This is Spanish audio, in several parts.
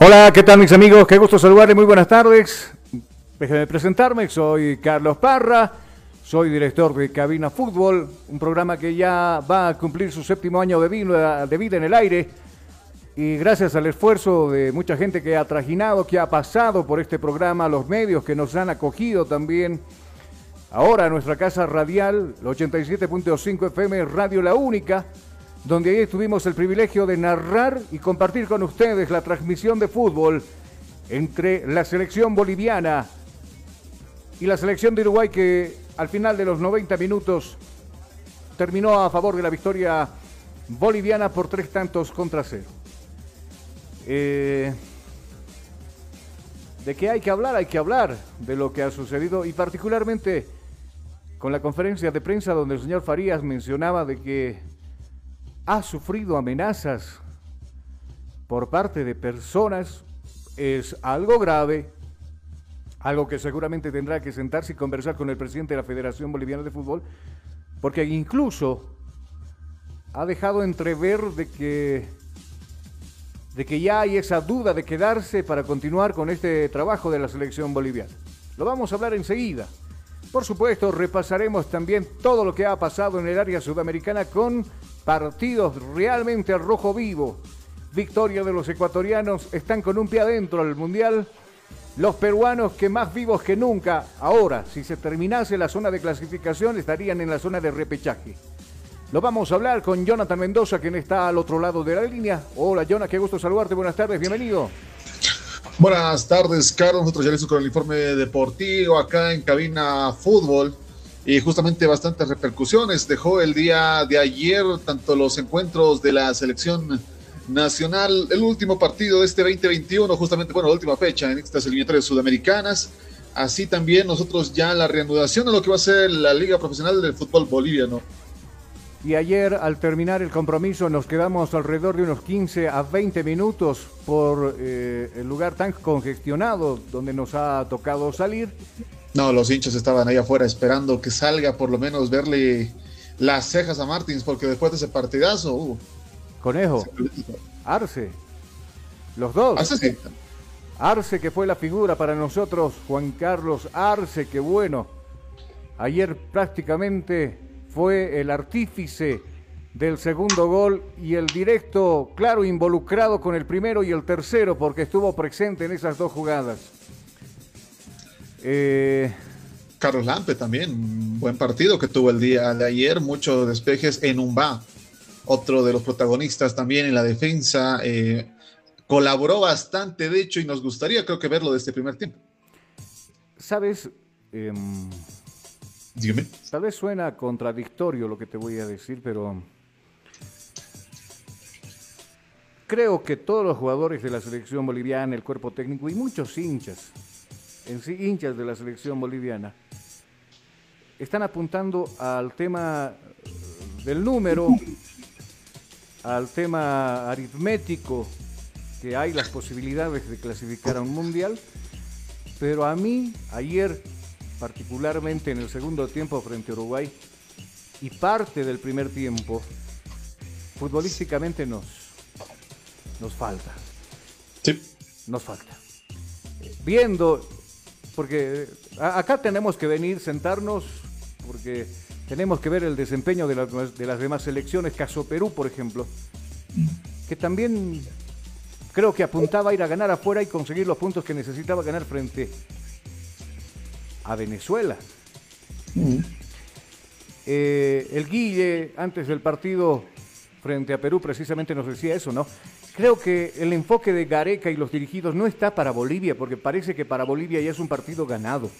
Hola, ¿qué tal mis amigos? Qué gusto saludarles, muy buenas tardes. Déjenme presentarme, soy Carlos Parra, soy director de Cabina Fútbol, un programa que ya va a cumplir su séptimo año de vida en el aire. Y gracias al esfuerzo de mucha gente que ha trajinado, que ha pasado por este programa, los medios que nos han acogido también. Ahora nuestra casa radial, 87.5 FM, Radio La Única, donde ahí tuvimos el privilegio de narrar y compartir con ustedes la transmisión de fútbol entre la selección boliviana y la selección de Uruguay que al final de los 90 minutos terminó a favor de la victoria boliviana por tres tantos contra cero. Eh, ¿De qué hay que hablar? Hay que hablar de lo que ha sucedido y particularmente con la conferencia de prensa donde el señor Farías mencionaba de que ha sufrido amenazas por parte de personas es algo grave, algo que seguramente tendrá que sentarse y conversar con el presidente de la Federación Boliviana de Fútbol, porque incluso ha dejado entrever de que, de que ya hay esa duda de quedarse para continuar con este trabajo de la selección boliviana. Lo vamos a hablar enseguida. Por supuesto, repasaremos también todo lo que ha pasado en el área sudamericana con partidos realmente al rojo vivo. Victoria de los ecuatorianos, están con un pie adentro al Mundial. Los peruanos que más vivos que nunca, ahora, si se terminase la zona de clasificación, estarían en la zona de repechaje. Lo vamos a hablar con Jonathan Mendoza, quien está al otro lado de la línea. Hola, Jonathan, qué gusto saludarte. Buenas tardes, bienvenido. Buenas tardes, Carlos. Nosotros ya listos con el informe deportivo acá en Cabina Fútbol. Y justamente bastantes repercusiones dejó el día de ayer tanto los encuentros de la selección nacional, el último partido de este 2021, justamente, bueno, la última fecha en estas eliminatorias sudamericanas. Así también nosotros ya la reanudación de lo que va a ser la Liga Profesional del Fútbol Boliviano. Y ayer al terminar el compromiso nos quedamos alrededor de unos 15 a 20 minutos por eh, el lugar tan congestionado donde nos ha tocado salir. No, los hinchas estaban ahí afuera esperando que salga por lo menos verle las cejas a Martins porque después de ese partidazo... Uh, Conejo, Arce, los dos. Arce, Arce que fue la figura para nosotros, Juan Carlos Arce, que bueno, ayer prácticamente fue el artífice del segundo gol y el directo, claro, involucrado con el primero y el tercero porque estuvo presente en esas dos jugadas. Eh, Carlos Lampe también, buen partido que tuvo el día de ayer, muchos despejes en Umba, otro de los protagonistas también en la defensa, eh, colaboró bastante de hecho y nos gustaría creo que verlo de este primer tiempo. Sabes, eh, Tal vez suena contradictorio lo que te voy a decir, pero creo que todos los jugadores de la selección boliviana, el cuerpo técnico y muchos hinchas, en sí hinchas de la selección boliviana, están apuntando al tema del número, al tema aritmético, que hay las posibilidades de clasificar a un mundial, pero a mí ayer particularmente en el segundo tiempo frente a Uruguay y parte del primer tiempo, futbolísticamente nos, nos falta. Sí. Nos falta. Viendo, porque acá tenemos que venir, sentarnos, porque tenemos que ver el desempeño de, de las demás selecciones, caso Perú, por ejemplo, que también creo que apuntaba a ir a ganar afuera y conseguir los puntos que necesitaba ganar frente a Venezuela. Mm. Eh, el Guille, antes del partido frente a Perú, precisamente nos decía eso, ¿no? Creo que el enfoque de Gareca y los dirigidos no está para Bolivia, porque parece que para Bolivia ya es un partido ganado.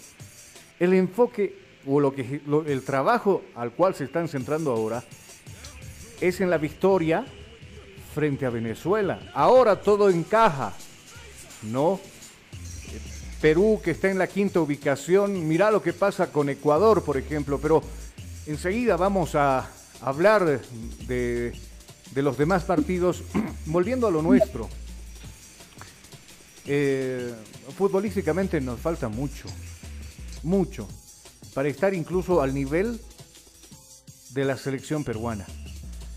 El enfoque o lo que, el trabajo al cual se están centrando ahora es en la victoria frente a Venezuela. Ahora todo encaja, ¿no? Perú que está en la quinta ubicación. Mirá lo que pasa con Ecuador, por ejemplo, pero enseguida vamos a hablar de, los demás partidos. Volviendo a lo nuestro, eh, futbolísticamente nos falta mucho, mucho, para estar incluso al nivel de la selección peruana.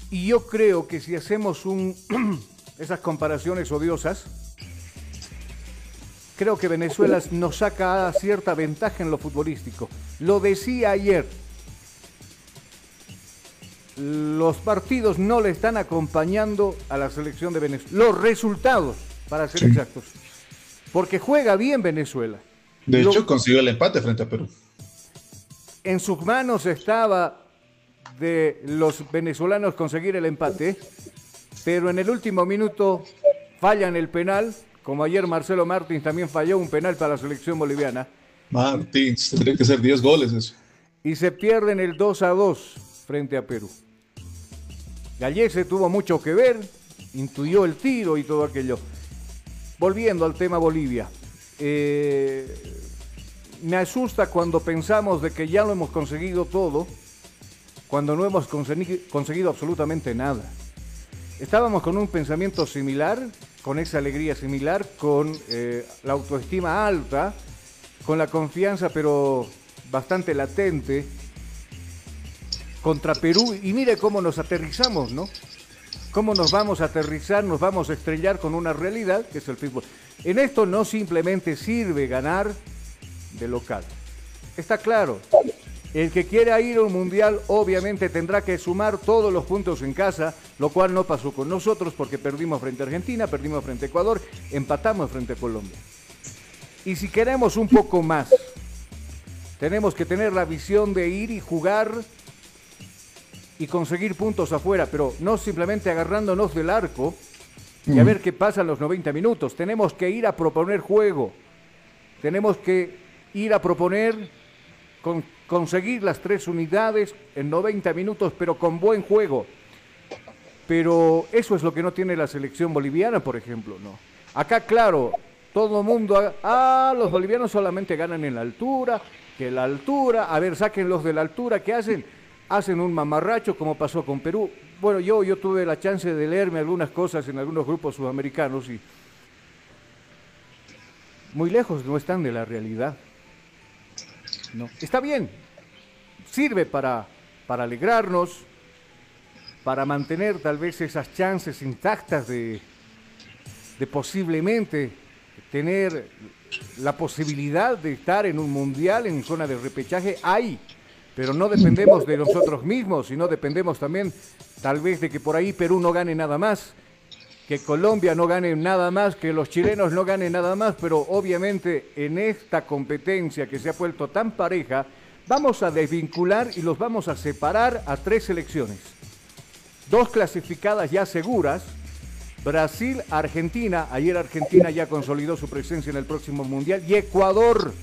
Y yo creo que si hacemos un, esas comparaciones odiosas, creo que Venezuela nos saca cierta ventaja en lo futbolístico. Lo decía ayer. Los partidos no le están acompañando a la selección de Venezuela. Los resultados, para ser exactos. Porque juega bien Venezuela. De hecho, consiguió el empate frente a Perú. En sus manos estaba de los venezolanos conseguir el empate, pero en el último minuto fallan el penal como ayer Marcelo Martins también falló un penal para la selección boliviana. Martins, tendría que ser 10 goles eso. Y se pierden el 2 a 2 frente a Perú. Gallese tuvo mucho que ver, intuyó el tiro y todo aquello. Volviendo al tema Bolivia. Eh, me asusta cuando pensamos de que ya lo hemos conseguido todo, cuando no hemos conseguido absolutamente nada. Estábamos con un pensamiento similar con esa alegría similar, con eh, la autoestima alta, con la confianza, pero bastante latente, contra Perú. Y mire cómo nos aterrizamos, ¿no? Cómo nos vamos a aterrizar, nos vamos a estrellar con una realidad que es el fútbol. En esto no simplemente sirve ganar de local. Está claro, el que quiera ir a un mundial obviamente tendrá que sumar todos los puntos en casa, lo cual no pasó con nosotros porque perdimos frente a Argentina, perdimos frente a Ecuador, empatamos frente a Colombia. Y si queremos un poco más, tenemos que tener la visión de ir y jugar y conseguir puntos afuera, pero no simplemente agarrándonos del arco y a ver qué pasa en los 90 minutos. Tenemos que ir a proponer juego. Tenemos que ir a proponer con, conseguir las tres unidades en 90 minutos, pero con buen juego. Pero eso es lo que no tiene la selección boliviana, por ejemplo, ¿no? Acá, claro, todo el mundo, ah, los bolivianos solamente ganan en la altura, que la altura, a ver, sáquenlos de la altura, ¿qué hacen? Hacen un mamarracho como pasó con Perú. Bueno, yo, yo tuve la chance de leerme algunas cosas en algunos grupos sudamericanos y muy lejos no están de la realidad. No. Está bien, sirve para, para alegrarnos, para mantener tal vez esas chances intactas de, de posiblemente tener la posibilidad de estar en un mundial en zona de repechaje. Hay, pero no dependemos de nosotros mismos, sino dependemos también tal vez de que por ahí Perú no gane nada más que Colombia no gane nada más, que los chilenos no ganen nada más, pero obviamente en esta competencia que se ha vuelto tan pareja, vamos a desvincular y los vamos a separar a tres selecciones. Dos clasificadas ya seguras, Brasil, Argentina, ayer Argentina ya consolidó su presencia en el próximo Mundial, y Ecuador,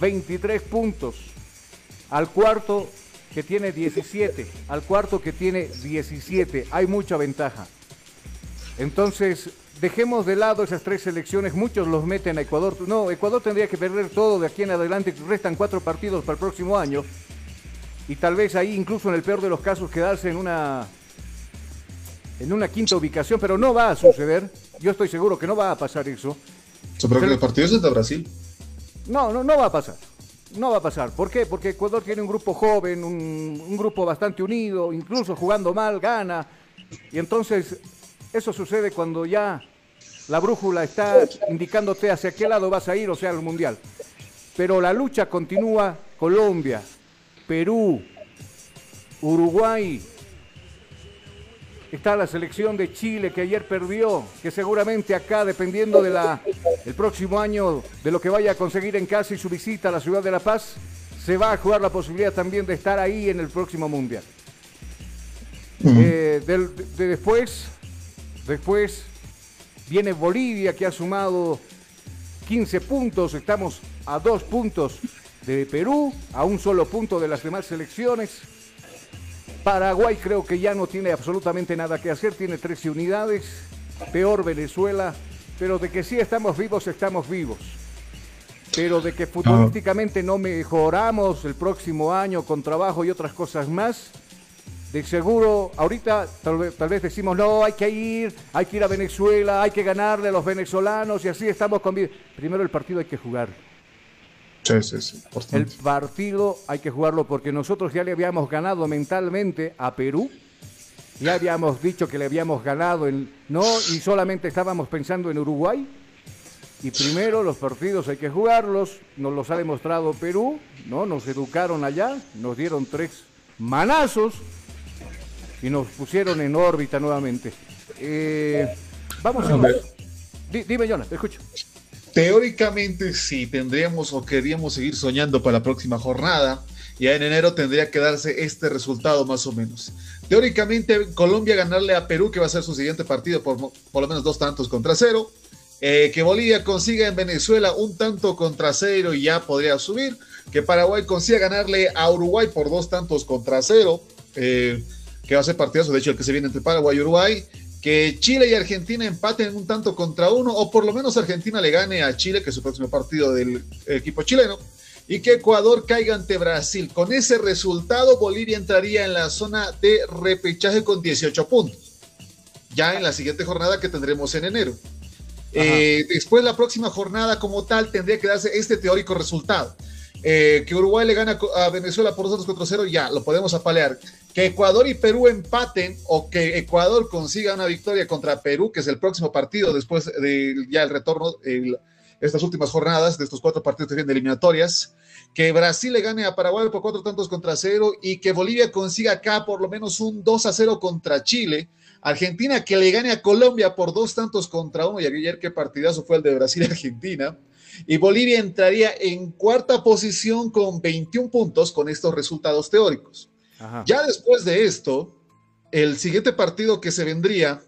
23 puntos, al cuarto que tiene 17, al cuarto que tiene 17, hay mucha ventaja. Entonces, dejemos de lado esas tres selecciones, muchos los meten a Ecuador. No, Ecuador tendría que perder todo de aquí en adelante, restan cuatro partidos para el próximo año. Y tal vez ahí, incluso en el peor de los casos, quedarse en una, en una quinta ubicación, pero no va a suceder. Yo estoy seguro que no va a pasar eso. ¿Pero que el partido es de Brasil? No, no, no va a pasar. No va a pasar. ¿Por qué? Porque Ecuador tiene un grupo joven, un, un grupo bastante unido, incluso jugando mal, gana. Y entonces eso sucede cuando ya la brújula está indicándote hacia qué lado vas a ir, o sea, al Mundial. Pero la lucha continúa Colombia, Perú, Uruguay. Está la selección de Chile que ayer perdió, que seguramente acá, dependiendo del el próximo año, de lo que vaya a conseguir en casa y su visita a la ciudad de La Paz, se va a jugar la posibilidad también de estar ahí en el próximo Mundial. Eh, de después, Después viene Bolivia que ha sumado 15 puntos. Estamos a dos puntos de Perú, a un solo punto de las demás selecciones. Paraguay creo que ya no tiene absolutamente nada que hacer, tiene 13 unidades. Peor Venezuela, pero de que sí estamos vivos, estamos vivos. Pero de que futbolísticamente no mejoramos el próximo año con trabajo y otras cosas más, de seguro, ahorita tal vez, tal vez, decimos, no, hay que ir, hay que ir a Venezuela, hay que ganarle a los venezolanos y así estamos con... Primero el partido hay que jugar. Sí, sí, sí. El partido hay que jugarlo porque nosotros ya le habíamos ganado mentalmente a Perú, ya habíamos dicho que le habíamos ganado, en, no, y solamente estábamos pensando en Uruguay. Y primero los partidos hay que jugarlos, nos los ha demostrado Perú, ¿no? Nos educaron allá, nos dieron tres manazos, y nos pusieron en órbita nuevamente. Eh, vamos a ver. Dime, Jonathan, te escucho. Teóricamente, si tendríamos o queríamos seguir soñando para la próxima jornada, ya en enero tendría que darse este resultado más o menos. Teóricamente, Colombia ganarle a Perú, que va a ser su siguiente partido por, por lo menos dos tantos contra cero. Eh, que Bolivia consiga en Venezuela un tanto contra cero y ya podría subir. Que Paraguay consiga ganarle a Uruguay por dos tantos contra cero. Eh, que va a ser partidazo, de hecho el que se viene entre Paraguay y Uruguay, que Chile y Argentina empaten un tanto contra uno, o por lo menos Argentina le gane a Chile, que es su próximo partido del equipo chileno, y que Ecuador caiga ante Brasil. Con ese resultado, Bolivia entraría en la zona de repechaje con 18 puntos, ya en la siguiente jornada que tendremos en enero. Eh, después, la próxima jornada como tal tendría que darse este teórico resultado. Eh, que Uruguay le gana a Venezuela por 2 contra 0, ya, lo podemos apalear. Que Ecuador y Perú empaten o que Ecuador consiga una victoria contra Perú, que es el próximo partido después de ya el retorno, de estas últimas jornadas, de estos cuatro partidos que vienen de eliminatorias. Que Brasil le gane a Paraguay por cuatro tantos contra cero y que Bolivia consiga acá por lo menos un 2 a 0 contra Chile. Argentina que le gane a Colombia por dos tantos contra uno. Y ayer qué partidazo fue el de Brasil-Argentina y Bolivia entraría en cuarta posición con 21 puntos con estos resultados teóricos. Ya después de esto, el siguiente partido que se vendría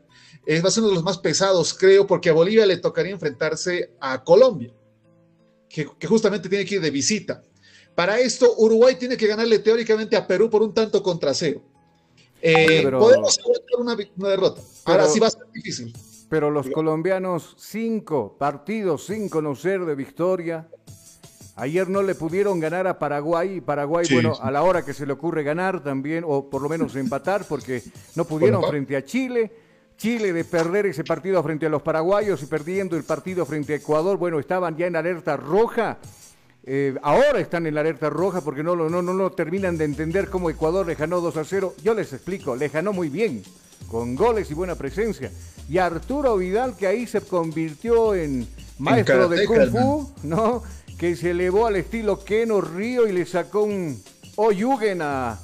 es, va a ser uno de los más pesados, creo, porque a Bolivia le tocaría enfrentarse a Colombia, que, justamente tiene que ir de visita. Para esto, Uruguay tiene que ganarle teóricamente a Perú por un tanto contra cero. Eh, podemos aguantar una, derrota. Ahora sí va a ser difícil pero los colombianos cinco partidos sin conocer de victoria. Ayer no le pudieron ganar a Paraguay y Paraguay, bueno, a la hora que se le ocurre ganar también, o por lo menos empatar, porque no pudieron frente a Chile. Chile de perder ese partido frente a los paraguayos y perdiendo el partido frente a Ecuador, bueno, estaban ya en alerta roja. Eh, ahora están en la alerta roja porque no, no, no, no terminan de entender cómo Ecuador le ganó 2 a 0. Yo les explico, le ganó muy bien con goles y buena presencia. Y Arturo Vidal, que ahí se convirtió en maestro de Kung Fu, ¿no? Que se elevó al estilo Keno Río y le sacó un Oyugen a,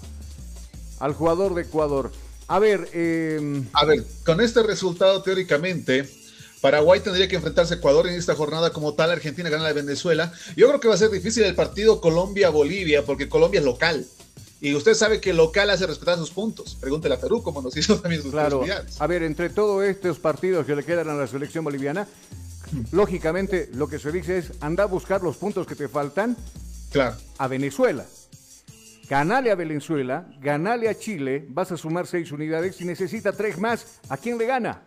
al jugador de Ecuador. A ver, em, a ver, con este resultado teóricamente, Paraguay tendría que enfrentarse a Ecuador en esta jornada como tal, Argentina gana a Venezuela. Yo creo que va a ser difícil el partido Colombia-Bolivia, porque Colombia es local. Y usted sabe que el local hace respetar sus puntos. Pregúntele a Perú, como nos hizo también sus claro. A ver, entre todos estos partidos que le quedan a la selección boliviana, lógicamente lo que se dice es anda a buscar los puntos que te faltan claro. a Venezuela. Ganale a Venezuela, ganale a Chile, vas a sumar seis unidades y necesita tres más. ¿A quién le gana?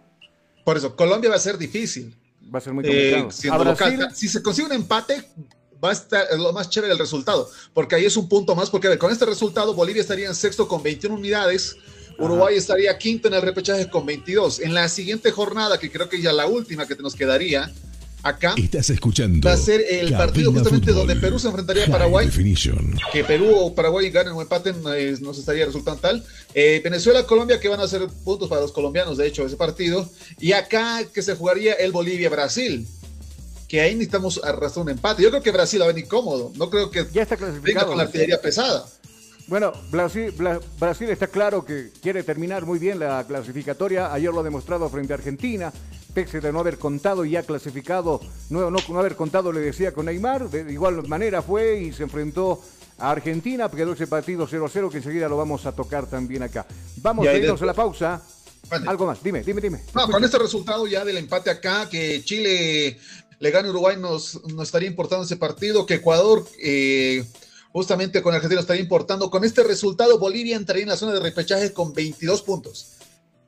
Por eso, Colombia va a ser difícil. Va a ser muy complicado. Eh, si se consigue un empate, va a estar lo más chévere el resultado, porque ahí es un punto más, porque con este resultado Bolivia estaría en sexto con 21 unidades, Uruguay estaría quinto en el repechaje con 22. En la siguiente jornada, que creo que ya la última que nos quedaría, acá Estás escuchando va a ser el partido justamente donde Perú se enfrentaría a Paraguay. Que Perú o Paraguay ganen o empaten eh, no se estaría resultando tal. Eh, Venezuela, Colombia, que van a ser puntos para los colombianos, de hecho, ese partido. Y acá que se jugaría el Bolivia-Brasil que ahí necesitamos arrastrar un empate. Yo creo que Brasil va a venir cómodo. No creo que ya está venga con la artillería pesada. Bueno, Brasil, Brasil, está claro que quiere terminar muy bien la clasificatoria. Ayer lo ha demostrado frente a Argentina. Pese de no haber contado y ha clasificado, no, no, no haber contado, le decía con Neymar. De igual manera fue y se enfrentó a Argentina. Quedó ese partido 0-0 que enseguida lo vamos a tocar también acá. Vamos a irnos a la pausa. Algo más, dime, dime, dime. No, con este resultado ya del empate acá, que Chile le gane Uruguay, nos, estaría importando ese partido, que Ecuador, eh, justamente con Argentina, estaría importando. Con este resultado, Bolivia entraría en la zona de repechaje con 22 puntos.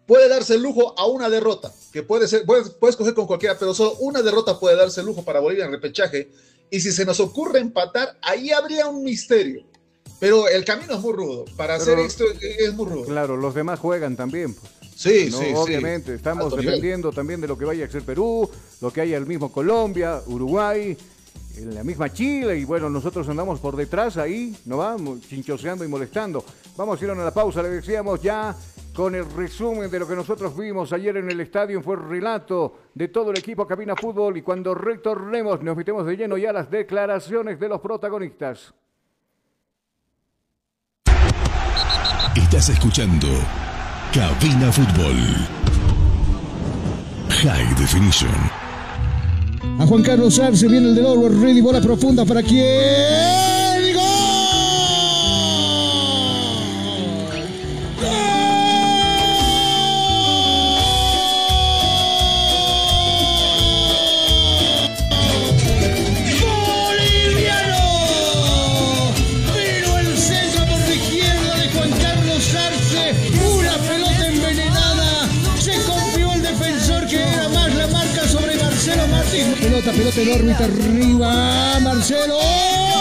Puede darse el lujo a una derrota, que puede ser, puedes, puedes coger con cualquiera, pero solo una derrota puede darse el lujo para Bolivia en repechaje. Y si se nos ocurre empatar, ahí habría un misterio. Pero el camino es muy rudo. Para hacer esto es muy rudo. Claro, los demás juegan también. Pues. Sí, sí, obviamente. Estamos dependiendo también de lo que vaya a ser Perú, lo que haya el mismo Colombia, Uruguay, en la misma Chile, y bueno, nosotros andamos por detrás ahí, ¿no vamos? Chinchoseando y molestando. Vamos a ir a la pausa, le decíamos ya con el resumen de lo que nosotros vimos ayer en el estadio, fue el relato de todo el equipo Cabina Fútbol, y cuando retornemos nos metemos de lleno ya las declaraciones de los protagonistas. Estás escuchando Cabina Fútbol. High Definition. A Juan Carlos Arce viene el de oro, ready, bola profunda para quién. Pelota en arriba, Marcelo.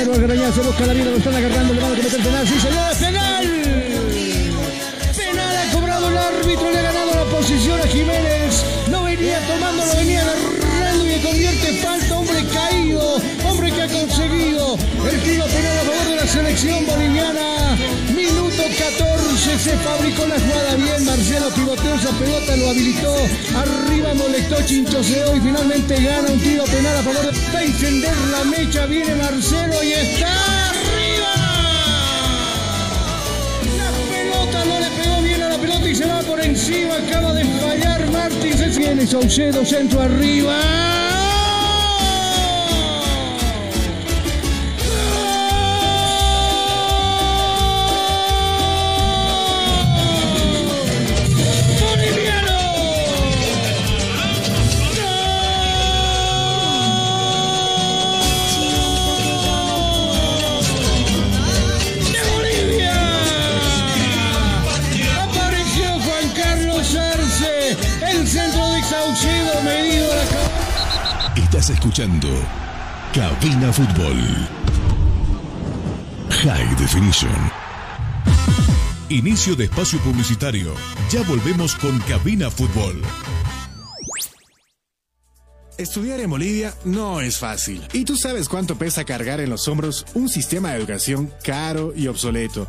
Se busca la vida, lo están agarrando, le van a cometer penal. Sí, señores, penal. Penal ha cobrado el árbitro, le ha ganado la posición a Jiménez. No venía tomando, lo venía agarrando y le convierte falta. Hombre caído, hombre que ha conseguido el tiro penal a favor de la selección boliviana. Minuto 14, se fabricó la jugada bien. Marcelo pivoteó esa pelota, lo habilitó. Arriba molestó Chinchoseo y finalmente gana un tiro penal a favor de. Encender la mecha, viene Marcelo y está arriba. La pelota no le pegó bien a la pelota y se va por encima. Acaba de fallar Martins. Viene Saucedo, centro arriba. Escuchando Cabina Fútbol. High Definition. Inicio de espacio publicitario. Ya volvemos con Cabina Fútbol. Estudiar en Bolivia no es fácil. Y tú sabes cuánto pesa cargar en los hombros un sistema de educación caro y obsoleto.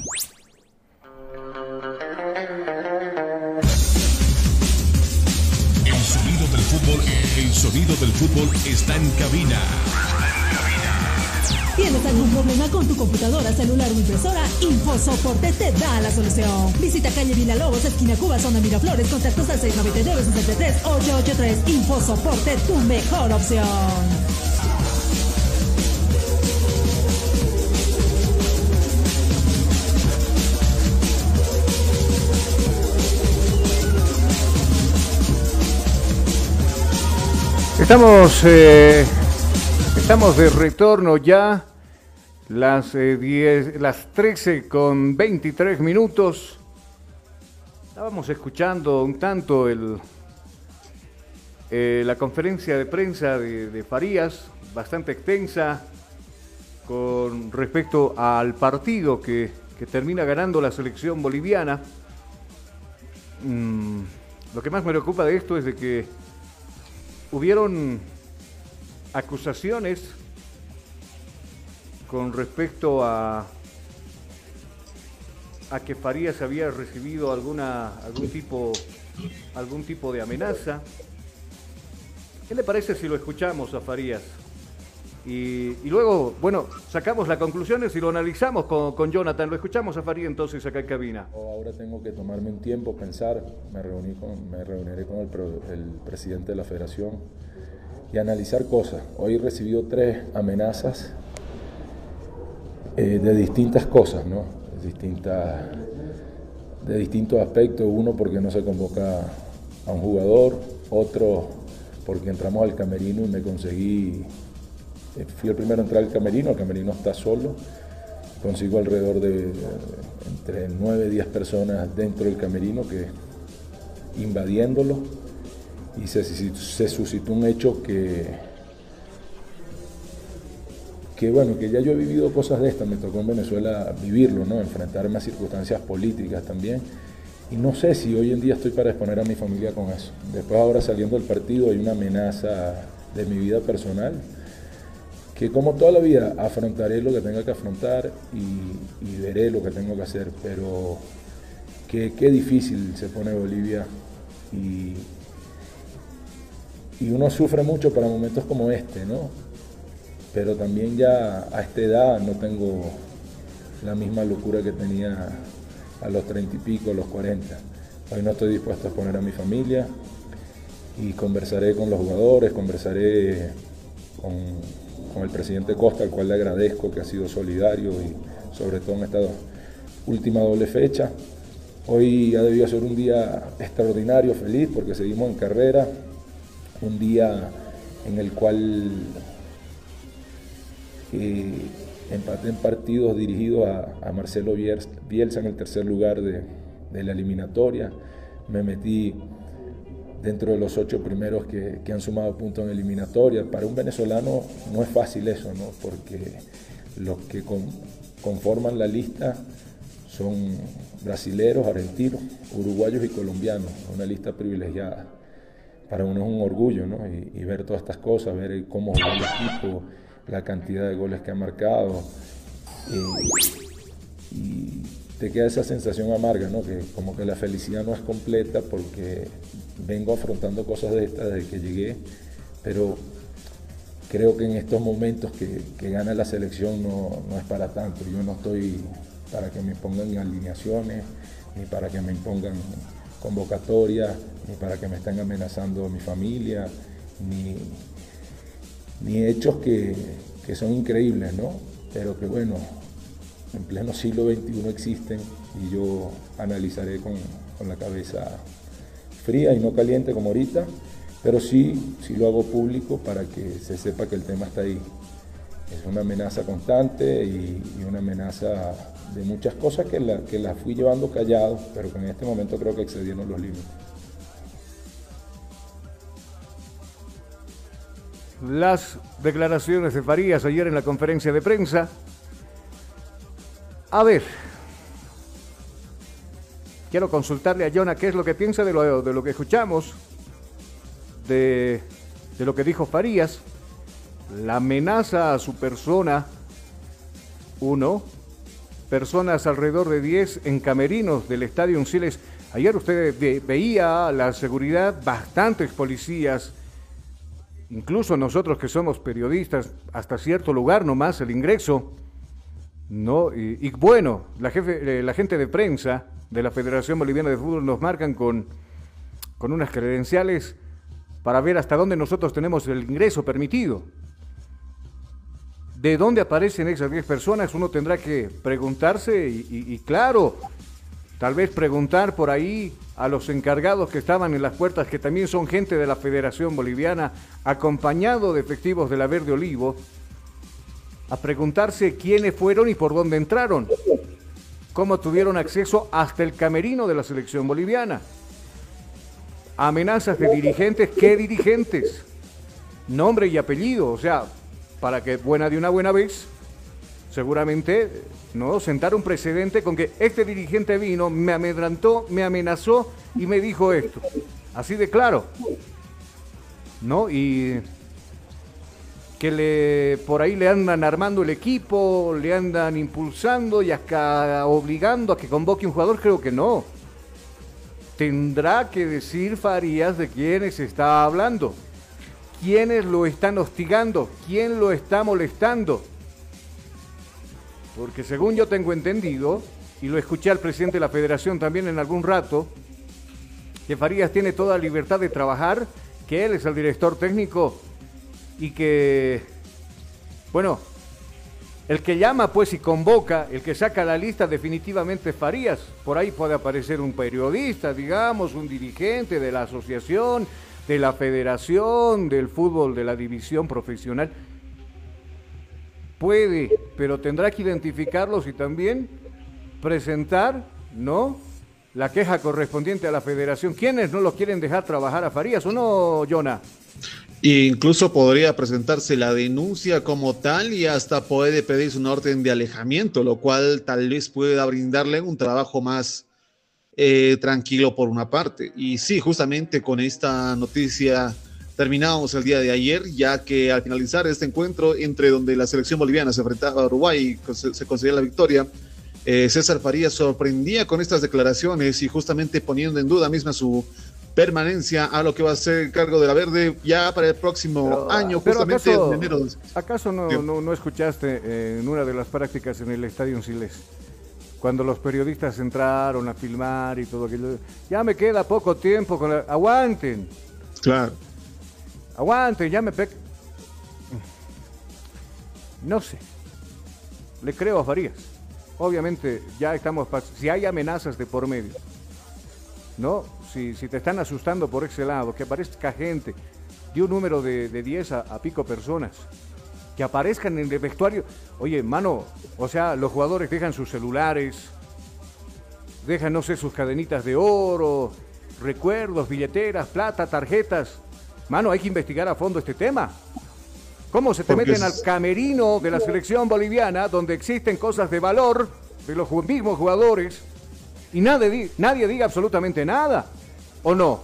Sonido del fútbol está en cabina. ¿Tienes algún problema con tu computadora, celular o impresora? InfoSoporte te da la solución. Visita calle Villalobos, esquina Cuba, zona Miraflores, contactos al 699-63-883. InfoSoporte, tu mejor opción. Estamos, eh, estamos de retorno ya, las, eh, 10, las 13 con 23 minutos. Estábamos escuchando un tanto el, eh, la conferencia de prensa de, Farías, bastante extensa, con respecto al partido que, que termina ganando la selección boliviana. Mm, lo que más me preocupa de esto es de que hubieron acusaciones con respecto a a que Farías había recibido alguna algún tipo algún tipo de amenaza. ¿Qué le parece si lo escuchamos a Farías? Y, luego, bueno, sacamos las conclusiones y lo analizamos con, Jonathan. Lo escuchamos a Farías entonces acá en cabina. Oh, ahora tengo que tomarme un tiempo, pensar. Me, reuní con, me reuniré con el, presidente de la federación y analizar cosas. Hoy he tres amenazas eh, de distintas cosas, ¿no? Distintas, de distintos aspectos. Uno porque no se convoca a un jugador, otro porque entramos al camerino y me conseguí fui el primero a entrar al camerino, el camerino está solo, consigo alrededor de entre 9 y 10 personas dentro del camerino que invadiéndolo y se, suscitó un hecho que, que bueno, que ya yo he vivido cosas de estas, me tocó en Venezuela vivirlo, ¿no? enfrentarme a circunstancias políticas también. Y no sé si hoy en día estoy para exponer a mi familia con eso. Después ahora saliendo del partido hay una amenaza de mi vida personal que como toda la vida afrontaré lo que tenga que afrontar y, veré lo que tengo que hacer, pero qué, difícil se pone Bolivia y, y uno sufre mucho para momentos como este, ¿no? Pero también ya a esta edad no tengo la misma locura que tenía a los treinta y pico, a los 40. Hoy no estoy dispuesto a exponer a mi familia y conversaré con los jugadores, conversaré con, con el presidente Costa, al cual le agradezco que ha sido solidario y sobre todo en esta última doble fecha. Hoy ha debido ser un día extraordinario, feliz, porque seguimos en carrera, un día en el cual eh, empaté en partidos dirigidos a, Marcelo Bielsa en el tercer lugar de, de la eliminatoria. Me metí dentro de los ocho primeros que, han sumado puntos en eliminatoria. Para un venezolano no es fácil eso, ¿no? porque los que conforman la lista son brasileros, argentinos, uruguayos y colombianos, una lista privilegiada. Para uno es un orgullo ¿no? y, ver todas estas cosas, ver cómo juega el equipo, la cantidad de goles que ha marcado. Eh, te queda esa sensación amarga, ¿no? que como que la felicidad no es completa porque vengo afrontando cosas de estas desde que llegué, pero creo que en estos momentos que, gana la selección no, es para tanto. Yo no estoy para que me pongan alineaciones, ni para que me impongan convocatorias, ni para que me estén amenazando mi familia, ni, ni hechos que, son increíbles, ¿no? Pero que bueno, en pleno siglo XXI existen y yo analizaré con, con la cabeza fría y no caliente como ahorita, pero sí, sí lo hago público para que se sepa que el tema está ahí. Es una amenaza constante y, una amenaza de muchas cosas que la, que la fui llevando callado, pero que en este momento creo que excedieron los límites. Las declaraciones de Farías ayer en la conferencia de prensa. A ver, quiero consultarle a Jonah qué es lo que piensa de lo, de lo que escuchamos, de, de lo que dijo Farías, la amenaza a su persona, uno, personas alrededor de 10 en camerinos del Estadio Unciles. Ayer usted veía la seguridad, bastantes policías, incluso nosotros que somos periodistas, hasta cierto lugar nomás el ingreso. ¿No? Y, bueno, la, jefe, eh, la gente de prensa de la Federación Boliviana de Fútbol nos marcan con, con unas credenciales para ver hasta dónde nosotros tenemos el ingreso permitido. ¿De dónde aparecen esas 10 personas? Uno tendrá que preguntarse y, claro, tal vez preguntar por ahí a los encargados que estaban en las puertas, que también son gente de la Federación Boliviana, acompañado de efectivos de la Verde Olivo, a preguntarse quiénes fueron y por dónde entraron cómo tuvieron acceso hasta el camerino de la selección boliviana. Amenazas de dirigentes, ¿qué dirigentes? Nombre y apellido, o sea, para que buena de una buena vez, seguramente, ¿no? Sentar un precedente con que este dirigente vino, me amedrantó, me amenazó y me dijo esto. Así de claro. ¿No? Y que le por ahí le andan armando el equipo, le andan impulsando y hasta obligando a que convoque un jugador, creo que no. Tendrá que decir Farías de quiénes está hablando, quiénes lo están hostigando, quién lo está molestando. Porque según yo tengo entendido, y lo escuché al presidente de la federación también en algún rato, que Farías tiene toda libertad de trabajar, que él es el director técnico y que, bueno, el que llama pues y convoca, el que saca la lista definitivamente es Farías. Por ahí puede aparecer un periodista, digamos, un dirigente de la asociación, de la federación, del fútbol, de la división profesional. Puede, pero tendrá que identificarlos y también presentar, ¿no? La queja correspondiente a la federación. ¿Quiénes no lo quieren dejar trabajar a Farías o no, Jonah? Incluso podría presentarse la denuncia como tal y hasta puede pedirse una orden de alejamiento, lo cual tal vez pueda brindarle un trabajo más eh, tranquilo por una parte. Y sí, justamente con esta noticia terminamos el día de ayer, ya que al finalizar este encuentro entre donde la selección boliviana se enfrentaba a Uruguay y se, se conseguía la victoria, eh, César Farías sorprendía con estas declaraciones y justamente poniendo en duda misma su permanencia a lo que va a ser el cargo de la Verde ya para el próximo año, justamente acaso, en enero. ¿Acaso no, no, no, escuchaste en una de las prácticas en el Estadio Siles? Cuando los periodistas entraron a filmar y todo aquello. Ya me queda poco tiempo. Con la... Aguanten. Claro. Aguanten, ya me pe... No sé. Le creo a Farías. Obviamente, ya estamos. Si hay amenazas de por medio. ¿No? si, te están asustando por ese lado, que aparezca gente de un número de, 10 a, pico personas, que aparezcan en el vestuario. Oye, mano, o sea, los jugadores dejan sus celulares, dejan, no sé, sus cadenitas de oro, recuerdos, billeteras, plata, tarjetas. Mano, hay que investigar a fondo este tema. ¿Cómo se te meten al camerino de la selección boliviana donde existen cosas de valor de los mismos jugadores y nadie, nadie diga absolutamente nada? ¿O no?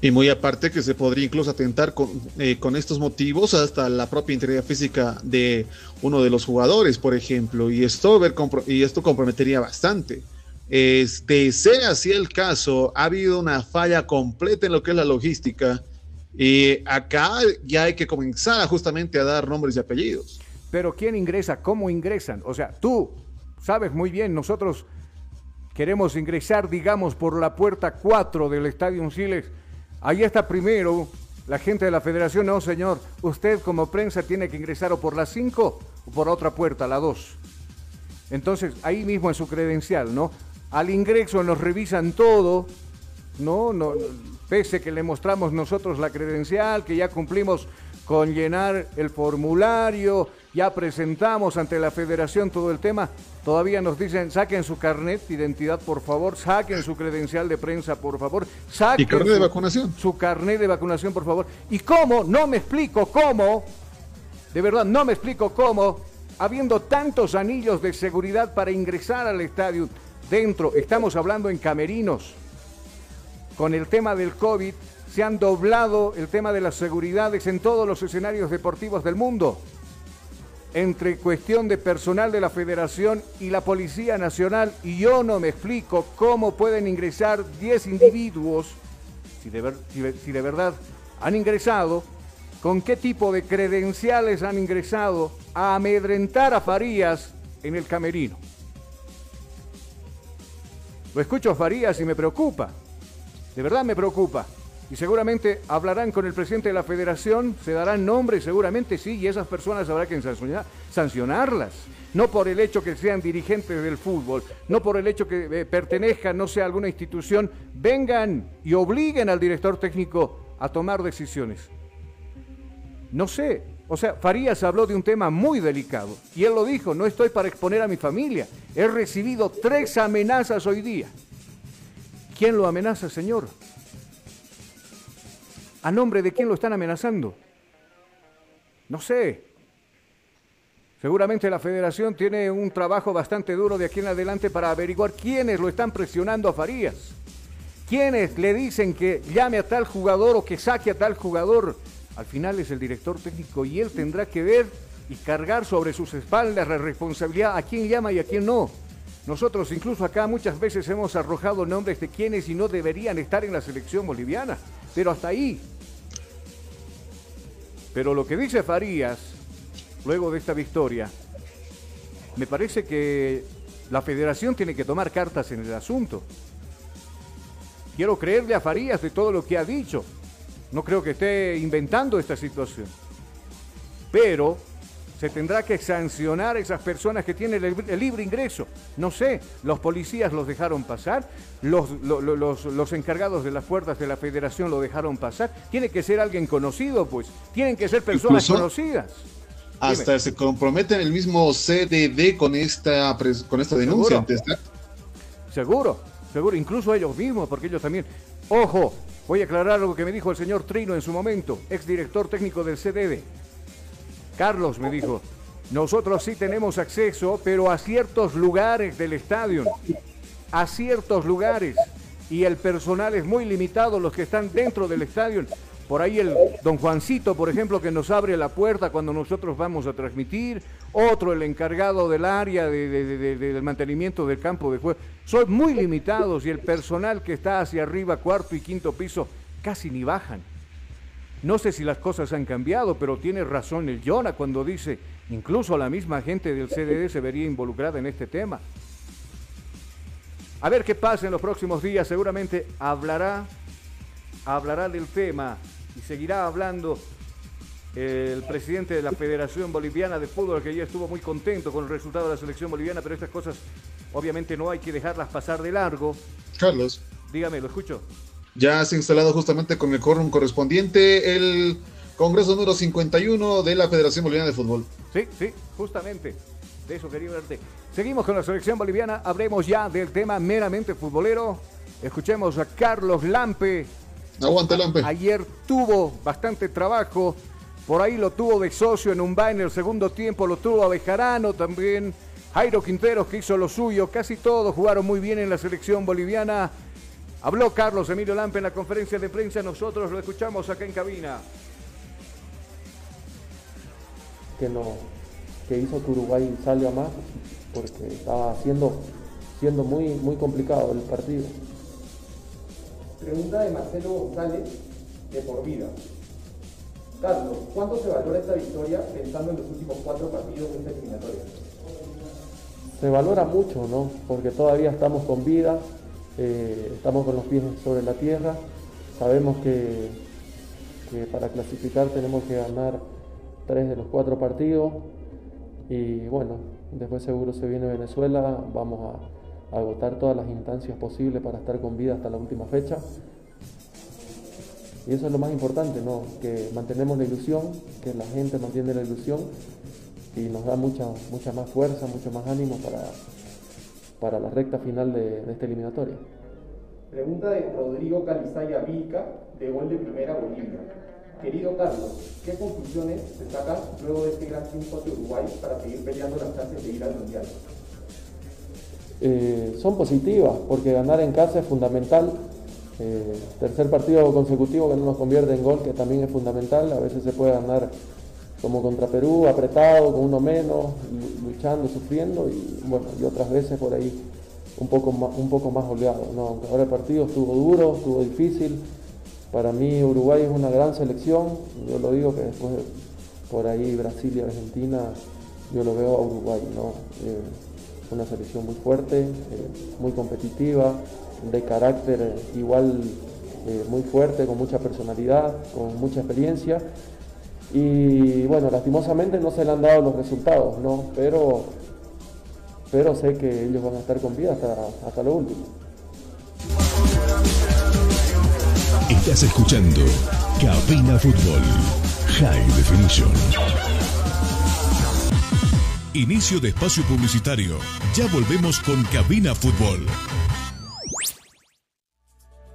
Y muy aparte que se podría incluso atentar con, eh, con, estos motivos hasta la propia integridad física de uno de los jugadores, por ejemplo, y esto, ver, y esto comprometería bastante. Este, sea así el caso, ha habido una falla completa en lo que es la logística y acá ya hay que comenzar justamente a dar nombres y apellidos. Pero ¿quién ingresa? ¿Cómo ingresan? O sea, tú sabes muy bien, nosotros queremos ingresar, digamos, por la puerta 4 del Estadio Siles, ahí está primero la gente de la federación, no señor, usted como prensa tiene que ingresar o por la 5 o por otra puerta, la 2. Entonces, ahí mismo en su credencial, ¿no? Al ingreso nos revisan todo, ¿no? no pese que le mostramos nosotros la credencial, que ya cumplimos con llenar el formulario, ya presentamos ante la federación todo el tema, todavía nos dicen saquen su carnet de identidad por favor, saquen su credencial de prensa por favor, saquen ¿Y carnet de vacunación? Su carnet de vacunación por favor. ¿Y cómo? No me explico cómo, de verdad no me explico cómo, habiendo tantos anillos de seguridad para ingresar al estadio dentro, estamos hablando en camerinos, con el tema del COVID, se han doblado el tema de las seguridades en todos los escenarios deportivos del mundo. Entre cuestión de personal de la Federación y la Policía Nacional, y yo no me explico cómo pueden ingresar 10 individuos, si de, verdad han ingresado, con qué tipo de credenciales han ingresado a amedrentar a Farías en el camerino. Lo escucho a Farías y me preocupa. De verdad me preocupa y seguramente hablarán con el presidente de la federación, se darán nombres, seguramente sí, y esas personas habrá que sancionarlas. No por el hecho que sean dirigentes del fútbol, no por el hecho que eh, pertenezcan, no sé, a alguna institución, vengan y obliguen al director técnico a tomar decisiones. No sé, o sea, Farías habló de un tema muy delicado y él lo dijo, no estoy para exponer a mi familia, he recibido tres amenazas hoy día. ¿Quién lo amenaza, señor? ¿A nombre de quién lo están amenazando? No sé. Seguramente la federación tiene un trabajo bastante duro de aquí en adelante para averiguar quiénes lo están presionando a Farías. Quiénes le dicen que llame a tal jugador o que saque a tal jugador Al final es el director técnico y él tendrá que ver y cargar sobre sus espaldas la responsabilidad a quién llama y a quién no. Nosotros incluso acá muchas veces hemos arrojado nombres de quienes y no deberían estar en la selección boliviana, pero hasta ahí. Pero lo que dice Farías, luego de esta victoria, me parece que la federación tiene que tomar cartas en el asunto. Quiero creerle a Farías de todo lo que ha dicho. No creo que esté inventando esta situación. Pero se tendrá que sancionar a esas personas que tienen el, libre ingreso. No sé, los policías los dejaron pasar, los, los, encargados de las puertas de la federación lo dejaron pasar. Tiene que ser alguien conocido, pues. Tienen que ser personas conocidas. Hasta se comprometen el mismo CDD con esta, con esta denuncia. Seguro, seguro, incluso ellos mismos, porque ellos también. Ojo, voy a aclarar lo que me dijo el señor Trino en su momento, exdirector técnico del CDD. Carlos me dijo, nosotros sí tenemos acceso, pero a ciertos lugares del estadio, a ciertos lugares, y el personal es muy limitado, los que están dentro del estadio. Por ahí el don Juancito, por ejemplo, que nos abre la puerta cuando nosotros vamos a transmitir. Otro, el encargado del área del mantenimiento del campo de juego. Son muy limitados y el personal que está hacia arriba, cuarto y quinto piso, casi ni bajan. No sé si las cosas han cambiado, pero tiene razón el Jonah cuando dice, incluso la misma gente del CDD se vería involucrada en este tema. A ver qué pasa en los próximos días, seguramente hablará, hablará del tema y seguirá hablando el presidente de la Federación Boliviana de Fútbol, que ya estuvo muy contento con el resultado de la selección boliviana, pero estas cosas obviamente no hay que dejarlas pasar de largo. Carlos. Dígame, lo escucho. Ya se ha instalado justamente con el quórum correspondiente el Congreso número 51 de la Federación Boliviana de Fútbol. Sí, sí, justamente. De eso quería verte. Seguimos con la selección boliviana. Hablemos ya del tema meramente futbolero. Escuchemos a Carlos Lampe. Aguante Lampe. Ayer tuvo bastante trabajo. Por ahí lo tuvo de socio en un bar en el segundo tiempo. Lo tuvo a Bejarano también. Jairo Quinteros que hizo lo suyo. Casi todos jugaron muy bien en la selección boliviana. Habló Carlos Emilio Lampe en la conferencia de prensa, nosotros lo escuchamos acá en cabina. Que, no, que hizo que Uruguay salga más, porque estaba siendo, siendo muy, muy complicado el partido. Pregunta de Marcelo González, de por vida. Carlos, ¿cuánto se valora esta victoria pensando en los últimos cuatro partidos de esta eliminatoria? Se valora mucho, ¿no? Porque todavía estamos con vida, eh, estamos con los pies sobre la tierra, sabemos que, para clasificar tenemos que ganar tres de los cuatro partidos y bueno, después seguro se viene Venezuela, vamos a, agotar todas las instancias posibles para estar con vida hasta la última fecha. Y eso es lo más importante, ¿no? que mantenemos la ilusión, que la gente mantiene la ilusión y nos da mucha, mucha más fuerza, mucho más ánimo para, para la recta final de, esta eliminatoria. Pregunta de Rodrigo Calizaya Vilca, de Gol de Primera Bolivia. Querido Carlos, ¿qué conclusiones se sacan luego de este gran triunfo de Uruguay para seguir peleando las chances de ir al Mundial? Eh, son positivas, porque ganar en casa es fundamental. Eh, tercer partido consecutivo que no nos convierte en gol, que también es fundamental. A veces se puede ganar como contra Perú, apretado, con uno menos, luchando, sufriendo, y bueno, y otras veces por ahí un poco más, un poco más holgado. ¿no? ahora el partido estuvo duro, estuvo difícil. Para mí Uruguay es una gran selección, yo lo digo que después por ahí Brasil y Argentina, yo lo veo a Uruguay, ¿no? Eh, una selección muy fuerte, eh, muy competitiva, de carácter igual eh, muy fuerte, con mucha personalidad, con mucha experiencia y bueno, lastimosamente no se le han dado los resultados, ¿no? Pero, pero sé que ellos van a estar con vida hasta, hasta lo último. Estás escuchando Cabina Fútbol High Definition. Inicio de espacio publicitario. Ya volvemos con Cabina Fútbol.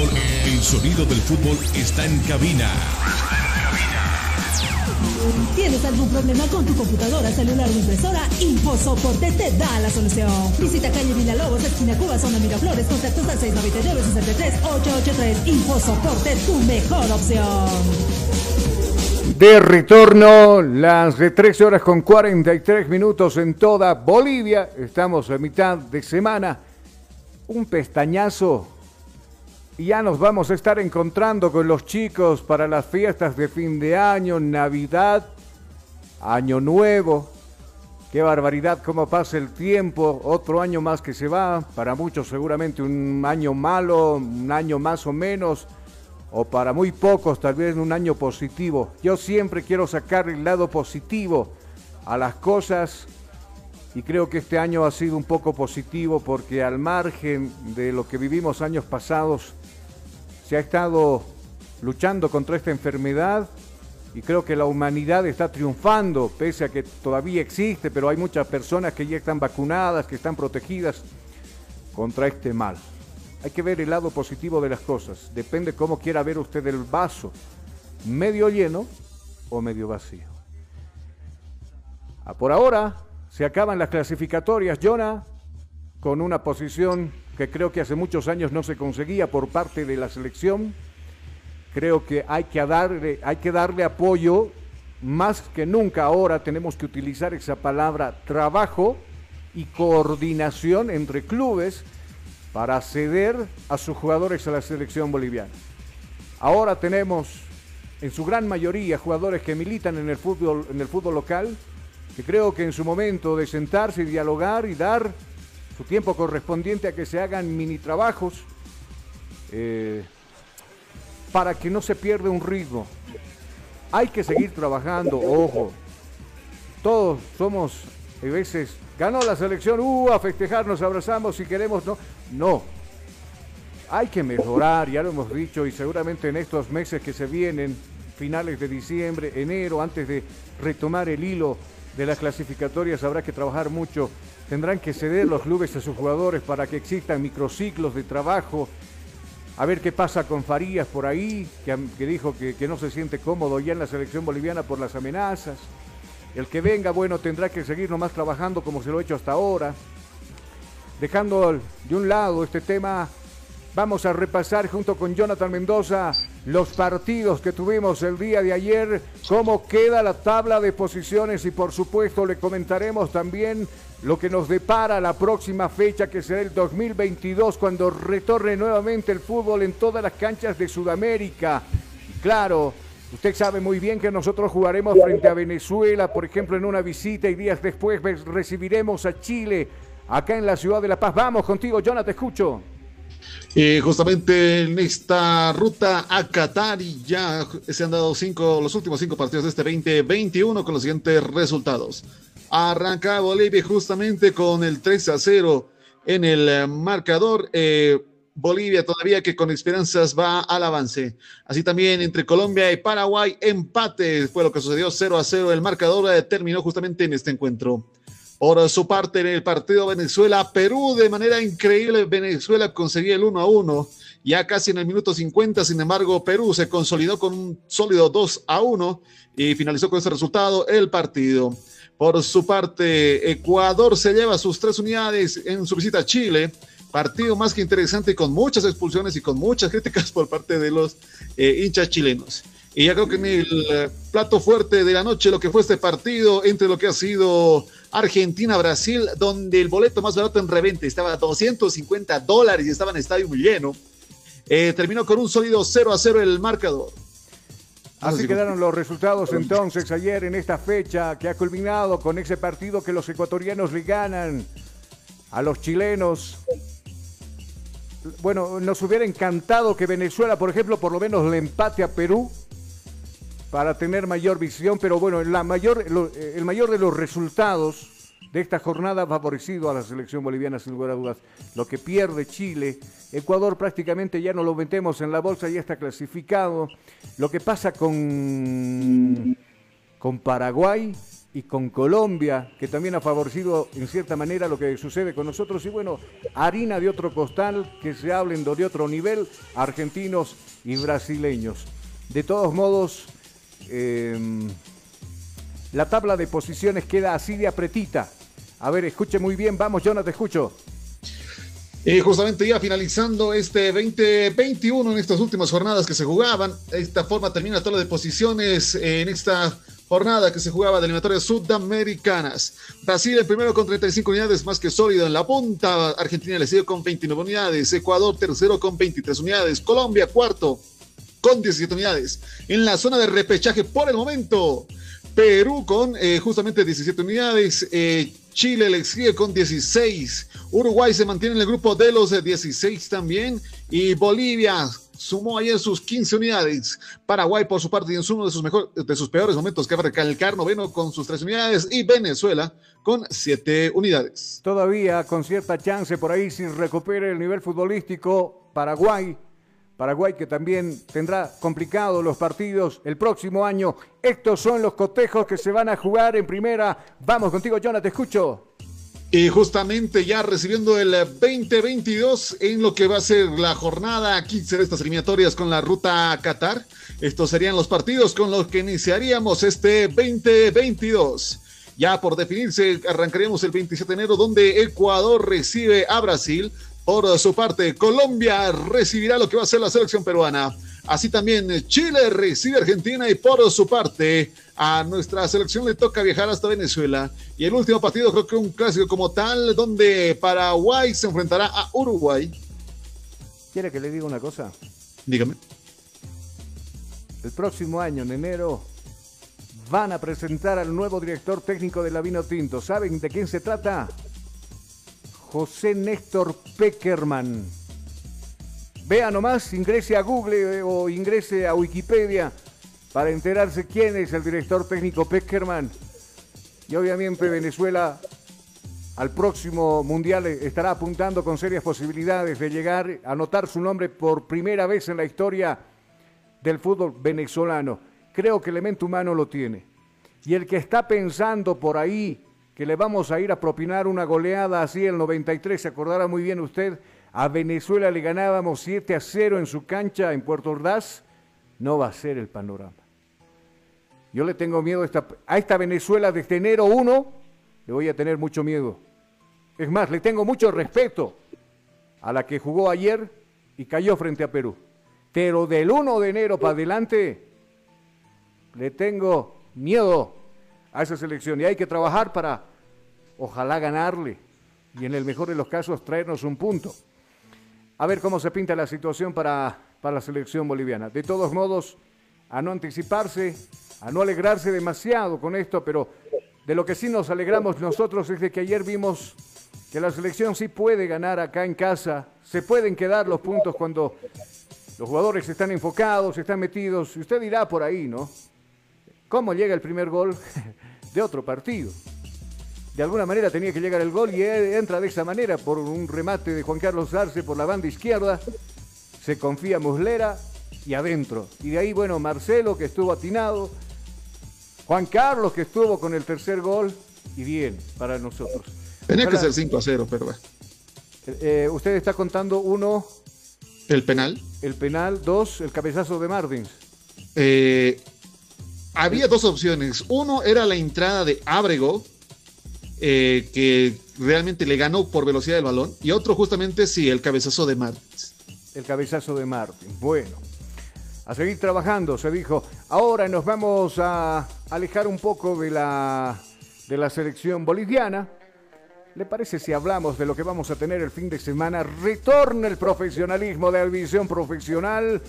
Fútbol. El sonido del fútbol está en cabina. ¿Tienes algún problema con tu computadora, celular o impresora? InfoSoporte te da la solución. Visita calle Villalobos, esquina Cuba, zona Miraflores, contactos al 699-63-883. InfoSoporte, tu mejor opción. De retorno, las de 13 horas con 43 minutos en toda Bolivia. Estamos a mitad de semana. Un pestañazo y ya nos vamos a estar encontrando con los chicos para las fiestas de fin de año, Navidad, Año Nuevo. Qué barbaridad, cómo pasa el tiempo, otro año más que se va, para muchos seguramente un año malo, un año más o menos, o para muy pocos tal vez un año positivo. Yo siempre quiero sacar el lado positivo a las cosas y creo que este año ha sido un poco positivo porque al margen de lo que vivimos años pasados, se ha estado luchando contra esta enfermedad y creo que la humanidad está triunfando, pese a que todavía existe, pero hay muchas personas que ya están vacunadas, que están protegidas contra este mal. Hay que ver el lado positivo de las cosas. Depende cómo quiera ver usted el vaso, medio lleno o medio vacío. Ah, por ahora se acaban las clasificatorias, Jonah, con una posición que creo que hace muchos años no se conseguía por parte de la selección. Creo que hay que darle, hay que darle apoyo más que nunca ahora tenemos que utilizar esa palabra trabajo y coordinación entre clubes para ceder a sus jugadores a la selección boliviana. Ahora tenemos en su gran mayoría jugadores que militan en el fútbol, en el fútbol local, que creo que en su momento de sentarse y dialogar y dar su tiempo correspondiente a que se hagan mini trabajos eh, para que no se pierda un ritmo. Hay que seguir trabajando, ojo. Todos somos, a veces, ganó la selección, uh, a festejar, nos abrazamos si queremos, no. No. Hay que mejorar, ya lo hemos dicho, y seguramente en estos meses que se vienen, finales de diciembre, enero, antes de retomar el hilo de las clasificatorias, habrá que trabajar mucho Tendrán que ceder los clubes a sus jugadores para que existan microciclos de trabajo. A ver qué pasa con Farías por ahí, que, dijo que, que no se siente cómodo ya en la selección boliviana por las amenazas. El que venga, bueno, tendrá que seguir nomás trabajando como se lo ha hecho hasta ahora. Dejando de un lado este tema Vamos a repasar junto con Jonathan Mendoza los partidos que tuvimos el día de ayer, cómo queda la tabla de posiciones y por supuesto le comentaremos también lo que nos depara la próxima fecha que será el 2022 cuando retorne nuevamente el fútbol en todas las canchas de Sudamérica. claro, usted sabe muy bien que nosotros jugaremos frente a Venezuela, por ejemplo, en una visita y días después recibiremos a Chile acá en la ciudad de La Paz. Vamos contigo, Jonathan, te escucho. Eh, justamente en esta ruta a Qatar y ya se han dado cinco, los últimos cinco partidos de este 2021 con los siguientes resultados. Arranca Bolivia justamente con el 3 a 0 en el marcador. Eh, Bolivia todavía que con esperanzas va al avance. Así también entre Colombia y Paraguay, empate fue lo que sucedió 0 a 0. El marcador terminó justamente en este encuentro. Por su parte, en el partido Venezuela-Perú, de manera increíble, Venezuela conseguía el 1 a 1. Ya casi en el minuto 50, sin embargo, Perú se consolidó con un sólido 2 a 1 y finalizó con ese resultado el partido. Por su parte, Ecuador se lleva sus tres unidades en su visita a Chile. Partido más que interesante con muchas expulsiones y con muchas críticas por parte de los eh, hinchas chilenos. Y ya creo que en el plato fuerte de la noche, lo que fue este partido entre lo que ha sido Argentina-Brasil, donde el boleto más barato en revente estaba a 250 dólares y estaba en estadio muy lleno. Eh, terminó con un sólido 0 a 0 el marcador. Así quedaron los resultados entonces ayer en esta fecha que ha culminado con ese partido que los ecuatorianos le ganan a los chilenos. Bueno, nos hubiera encantado que Venezuela, por ejemplo, por lo menos le empate a Perú para tener mayor visión, pero bueno, la mayor, eh, el mayor de los resultados de esta jornada ha favorecido a la selección boliviana sin lugar a dudas. Lo que pierde Chile, Ecuador prácticamente ya no lo metemos en la bolsa, ya está clasificado. Lo que pasa con, con Paraguay y con Colombia, que también ha favorecido en cierta manera lo que sucede con nosotros. Y bueno, harina de otro costal, que se hablen de otro nivel, argentinos y brasileños. De todos modos, Em, la tabla de posiciones queda así de apretita. A ver, escuche muy bien. Vamos, Jonathan, te escucho. Y justamente ya finalizando este 2021 en estas últimas jornadas que se jugaban, de esta forma termina la tabla de posiciones en esta jornada que se jugaba de eliminatorias sudamericanas. Brasil el primero con 35 unidades más que sólido en la punta, Argentina le sigue con 29 unidades, Ecuador tercero con 23 unidades, Colombia cuarto con 17 unidades. En la zona de repechaje por el momento, Perú con eh, justamente 17 unidades, eh, Chile le sigue con 16, Uruguay se mantiene en el grupo de los 16 también y Bolivia sumó ayer sus 15 unidades. Paraguay, por su parte, en uno de sus, de sus peores momentos, que recalcar noveno con sus 3 unidades y Venezuela con 7 unidades. Todavía con cierta chance por ahí si recupere el nivel futbolístico, Paraguay Paraguay que también tendrá complicados los partidos el próximo año. Estos son los cotejos que se van a jugar en primera. Vamos contigo, Jonathan, te escucho. Y justamente ya recibiendo el 2022 en lo que va a ser la jornada 15 de estas eliminatorias con la ruta a Qatar. Estos serían los partidos con los que iniciaríamos este 2022. Ya por definirse, arrancaríamos el 27 de enero donde Ecuador recibe a Brasil. Por su parte, Colombia recibirá lo que va a ser la selección peruana. Así también Chile recibe a Argentina y por su parte a nuestra selección le toca viajar hasta Venezuela. Y el último partido creo que un clásico como tal donde Paraguay se enfrentará a Uruguay. ¿Quiere que le diga una cosa? Dígame. El próximo año, en enero, van a presentar al nuevo director técnico de la Vino Tinto. ¿Saben de quién se trata? José Néstor Peckerman. Vea nomás, ingrese a Google eh, o ingrese a Wikipedia para enterarse quién es el director técnico Peckerman. Y obviamente Venezuela al próximo Mundial estará apuntando con serias posibilidades de llegar a anotar su nombre por primera vez en la historia del fútbol venezolano. Creo que el elemento humano lo tiene. Y el que está pensando por ahí que le vamos a ir a propinar una goleada así el 93, se acordará muy bien usted, a Venezuela le ganábamos 7 a 0 en su cancha en Puerto Ordaz, no va a ser el panorama. Yo le tengo miedo a esta, a esta Venezuela desde enero 1, le voy a tener mucho miedo. Es más, le tengo mucho respeto a la que jugó ayer y cayó frente a Perú. Pero del 1 de enero para adelante le tengo miedo a esa selección y hay que trabajar para ojalá ganarle y en el mejor de los casos traernos un punto. A ver cómo se pinta la situación para, para la selección boliviana. De todos modos, a no anticiparse, a no alegrarse demasiado con esto, pero de lo que sí nos alegramos nosotros es de que ayer vimos que la selección sí puede ganar acá en casa, se pueden quedar los puntos cuando los jugadores están enfocados, están metidos. Y usted dirá por ahí, ¿no? ¿Cómo llega el primer gol de otro partido? De alguna manera tenía que llegar el gol y entra de esa manera por un remate de Juan Carlos Arce por la banda izquierda. Se confía Muslera y adentro. Y de ahí, bueno, Marcelo que estuvo atinado. Juan Carlos que estuvo con el tercer gol. Y bien, para nosotros. Tenía que ser 5 a 0, pero bueno. Eh, usted está contando uno. El penal. El penal, dos, el cabezazo de Martins. Eh, había dos opciones. Uno era la entrada de Abrego, eh, que realmente le ganó por velocidad del balón. Y otro justamente sí, el cabezazo de Martins. El cabezazo de Martins. Bueno, a seguir trabajando, se dijo. Ahora nos vamos a alejar un poco de la, de la selección boliviana. ¿Le parece si hablamos de lo que vamos a tener el fin de semana? Retorna el profesionalismo de la división profesional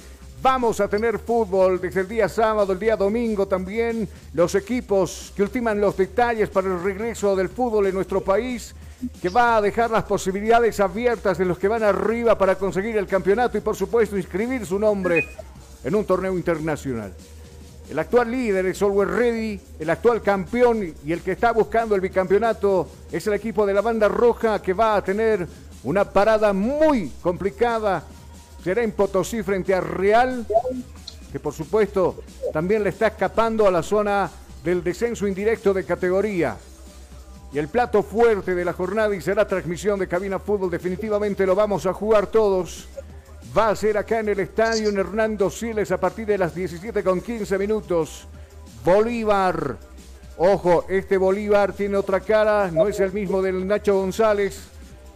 Vamos a tener fútbol desde el día sábado, el día domingo también. Los equipos que ultiman los detalles para el regreso del fútbol en nuestro país, que va a dejar las posibilidades abiertas de los que van arriba para conseguir el campeonato y por supuesto inscribir su nombre en un torneo internacional. El actual líder es Always Ready, el actual campeón y el que está buscando el bicampeonato es el equipo de la banda roja que va a tener una parada muy complicada será en Potosí frente a Real, que por supuesto también le está escapando a la zona del descenso indirecto de categoría. Y el plato fuerte de la jornada y será transmisión de Cabina Fútbol, definitivamente lo vamos a jugar todos. Va a ser acá en el estadio en Hernando Siles a partir de las 17 con 15 minutos. Bolívar. Ojo, este Bolívar tiene otra cara, no es el mismo del Nacho González.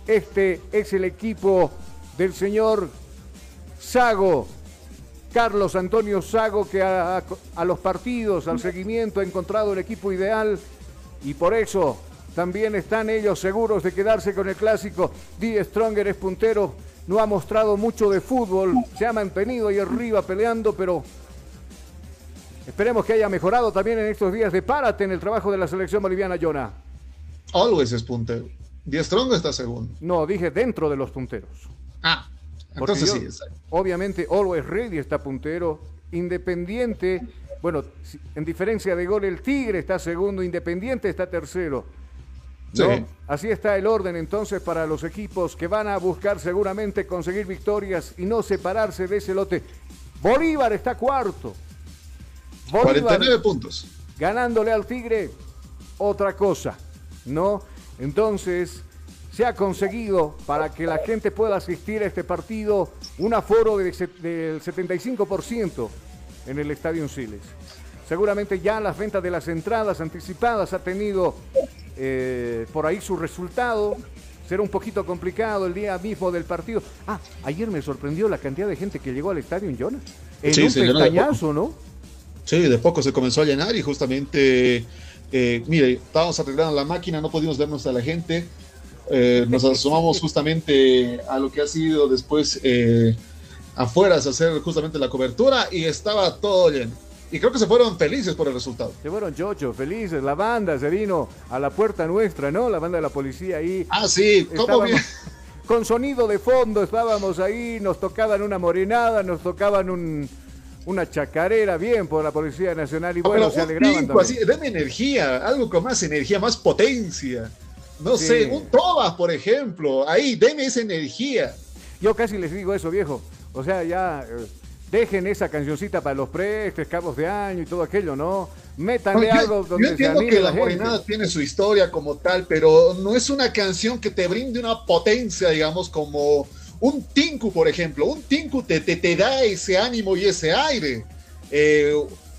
Este es el equipo del señor Sago, Carlos Antonio Sago, que a, los partidos, al seguimiento, ha encontrado el equipo ideal y por eso también están ellos seguros de quedarse con el clásico. Die Stronger es puntero, no ha mostrado mucho de fútbol, se ha mantenido ahí arriba peleando, pero esperemos que haya mejorado también en estos días de párate en el trabajo de la selección boliviana, Jonah. Always es puntero. Die Stronger está segundo. No, dije dentro de los punteros. Ah, entonces sí, obviamente Always Ready está puntero, Independiente, bueno, en diferencia de gol el Tigre está segundo, Independiente está tercero. Así está el orden entonces para los equipos que van a buscar seguramente conseguir victorias y no separarse de ese lote. Bolívar está cuarto. Bolívar, 49 puntos. Ganándole al Tigre, otra cosa, ¿no? Entonces, se ha conseguido para que la gente pueda asistir a este partido un aforo del 75% en el Estadio Siles. Seguramente ya las ventas de las entradas anticipadas ha tenido eh, por ahí su resultado. Será un poquito complicado el día mismo del partido. Ah, ayer me sorprendió la cantidad de gente que llegó al estadio en Jonas. En sí, un pestañazo, ¿no? Sí, de poco se comenzó a llenar y justamente, eh, mire, estábamos arreglando la máquina, no pudimos vernos a la gente eh, nos asomamos justamente a lo que ha sido después eh, afuera, a hacer justamente la cobertura y estaba todo lleno. Y creo que se fueron felices por el resultado. Se fueron chocho, felices. La banda se vino a la puerta nuestra, ¿no? La banda de la policía ahí. Ah, sí, ¿cómo bien? Con sonido de fondo estábamos ahí, nos tocaban una morenada, nos tocaban un, una chacarera, bien por la Policía Nacional y bueno, se alegraban también. Así, denme energía, algo con más energía, más potencia. No sé, un Tobas, por ejemplo. Ahí, deme esa energía. Yo casi les digo eso, viejo. O sea, ya eh, dejen esa cancioncita para los prestes, cabos de año y todo aquello, ¿no? Métanle algo donde yo entiendo que la, la tiene su historia como tal, pero no es una canción que te brinde una potencia, digamos, como un Tinku, por ejemplo. Un Tinku te, te, te da ese ánimo y ese aire. Eh,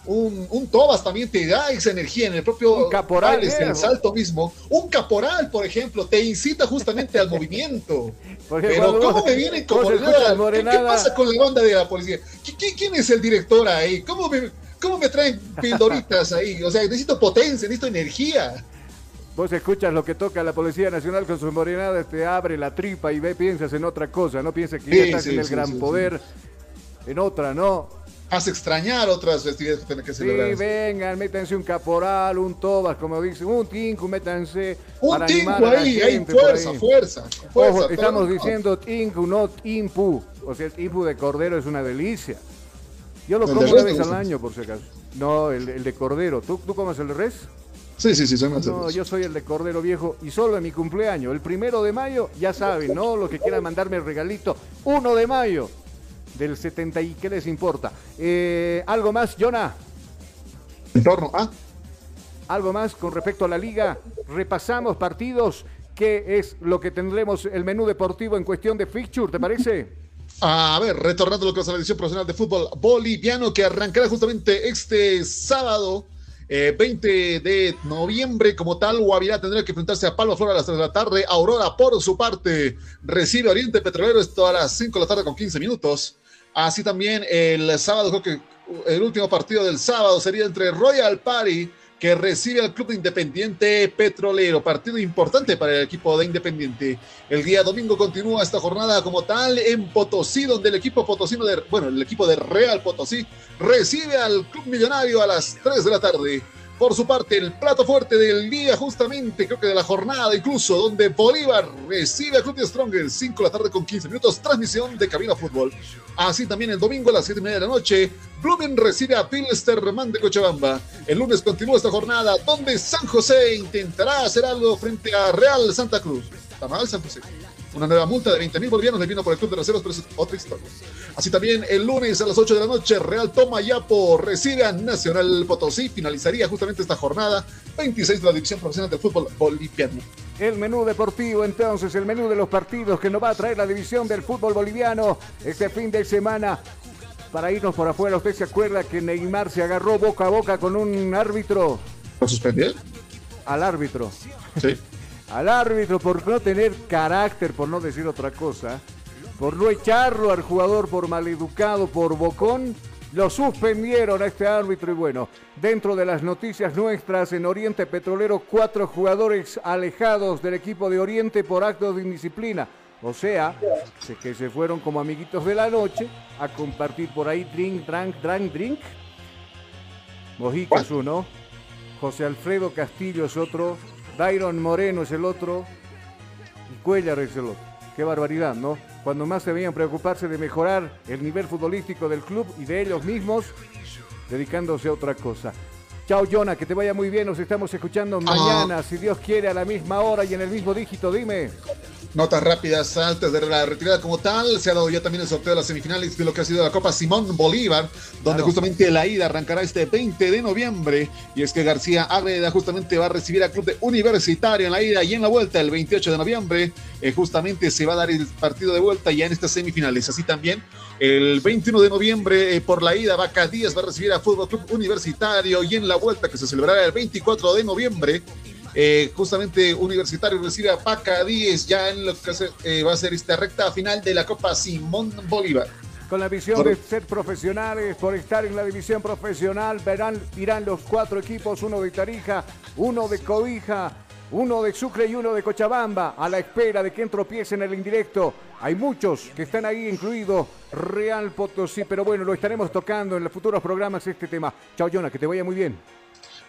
un, un Tobas también te da esa energía en el propio Un caporal, eh. el salto mismo. Un caporal, por ejemplo, te incita justamente al movimiento. Porque Pero ¿cómo vos- me vienen como? ¿Qué, qué pasa con la banda de la policía? ¿Qui- qui- ¿Quién es el director ahí? ¿Cómo me, cómo me traen pildoritas ahí? O sea, necesito potencia, necesito energía. Vos escuchas lo que toca la Policía Nacional con sus morenadas, te abre la tripa y ve, piensas en otra cosa, no piensas que Sí, ya estás sí, en el sí, gran poder, en otra, ¿no? Hace extrañar otras festividades que tienen que Sí, celebrar. vengan, métanse un caporal, un tobas, como dicen, un tinku, métanse Un tinku ahí, por fuerza, ahí. fuerza, fuerza. Ojo, estamos diciendo tinku, no impu. O sea, el impu de cordero es una delicia. Yo lo El como una vez al año, por si acaso. No, el, el de cordero. ¿Tú, ¿Tú comes el de res? Sí, sí, sí, soy más No, yo soy el de Cordero Viejo y solo en mi cumpleaños, el primero de mayo, ya saben, ¿no? Los que quieran mandarme el regalito, 1 de mayo del 70 y qué les importa. Eh, ¿Algo más, Jonah? En torno a. ¿Algo más con respecto a la liga? Repasamos partidos. ¿Qué es lo que tendremos el menú deportivo en cuestión de fixture, te parece? A ver, retornando a lo que es la edición profesional de fútbol boliviano que arrancará justamente este sábado. eh, 20 de noviembre, como tal, Guavirá tendrá que enfrentarse a Palma Flor a las 3 de la tarde. Aurora, por su parte, recibe a Oriente Petrolero, esto a las 5 de la tarde con 15 minutos. Así también el sábado, creo que el último partido del sábado sería entre Royal Party, que recibe al Club de Independiente Petrolero. Partido importante para el equipo de Independiente. El día domingo continúa esta jornada como tal en Potosí, donde el equipo potosino de, bueno, el equipo de Real Potosí recibe al Club Millonario a las 3 de la tarde. Por su parte, el plato fuerte del día, justamente, creo que de la jornada incluso, donde Bolívar recibe a Club de Stronger, 5 de la tarde con 15 minutos, transmisión de Cabina Fútbol. Así también el domingo a las 7 y media de la noche, Blumen recibe a Pilsterman de Cochabamba. El lunes continúa esta jornada, donde San José intentará hacer algo frente a Real Santa Cruz. Está mal San José. Una nueva multa de 20 mil bolivianos le vino por el club de reservas, pero es otra historia. Así también el lunes a las 8 de la noche, Real Tomayapo recibe a Nacional Potosí. Finalizaría justamente esta jornada 26 de la División Profesional del Fútbol Boliviano. El menú deportivo, entonces, el menú de los partidos que nos va a traer la división del fútbol boliviano este fin de semana. Para irnos por afuera, ¿usted se acuerda que Neymar se agarró boca a boca con un árbitro? ¿Lo suspendió? Al árbitro. Sí. Al árbitro por no tener carácter, por no decir otra cosa, por no echarlo al jugador por maleducado, por bocón, lo suspendieron a este árbitro y bueno, dentro de las noticias nuestras en Oriente Petrolero, cuatro jugadores alejados del equipo de Oriente por actos de indisciplina. O sea, se- que se fueron como amiguitos de la noche a compartir por ahí drink, drink, drink, drink. Mojica es uno, José Alfredo Castillo es otro, Dairon Moreno es el otro y Cuellar es el otro. Qué barbaridad, ¿no? Cuando más debían preocuparse de mejorar el nivel futbolístico del club y de ellos mismos, dedicándose a otra cosa. Chao, Jonah, que te vaya muy bien. Nos estamos escuchando mañana, si Dios quiere, a la misma hora y en el mismo dígito. Dime. Notas rápidas antes de la retirada como tal. Se ha dado ya también el sorteo de las semifinales de lo que ha sido la Copa Simón Bolívar, donde Claro. justamente la ida arrancará este 20 de noviembre. Y es que García Agreda justamente va a recibir al club de Universitario en la ida y en la vuelta el 28 de noviembre. eh, justamente se va a dar el partido de vuelta ya en estas semifinales. Así también el 21 de noviembre eh, por la ida Vaca Díaz va a recibir a Fútbol Club Universitario y en la vuelta que se celebrará el 24 de noviembre. Eh, justamente Universitario recibe a Paca 10 ya en lo que eh, va a ser esta recta final de la Copa Simón Bolívar. Con la visión de ser profesionales, por estar en la división profesional, verán, irán los cuatro equipos, uno de Tarija, uno de Cobija, uno de Sucre y uno de Cochabamba, a la espera de que entropiecen en el indirecto. Hay muchos que están ahí, incluido Real Potosí, pero bueno, lo estaremos tocando en los futuros programas este tema. Chao, Jonah, que te vaya muy bien.